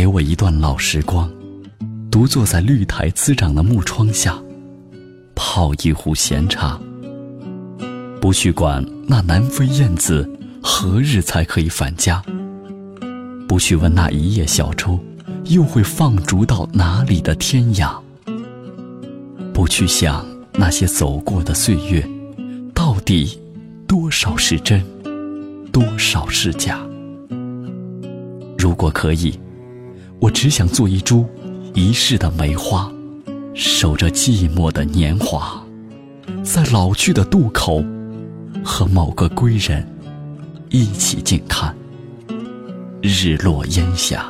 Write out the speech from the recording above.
给我一段老时光，独坐在绿苔滋长的木窗下，泡一壶闲茶。不去管那南飞燕子何日才可以返家，不去问那一叶小舟又会放逐到哪里的天涯，不去想那些走过的岁月，到底多少是真，多少是假。如果可以。我只想做一株一世的梅花，守着寂寞的年华，在老去的渡口，和某个归人一起静看日落烟霞。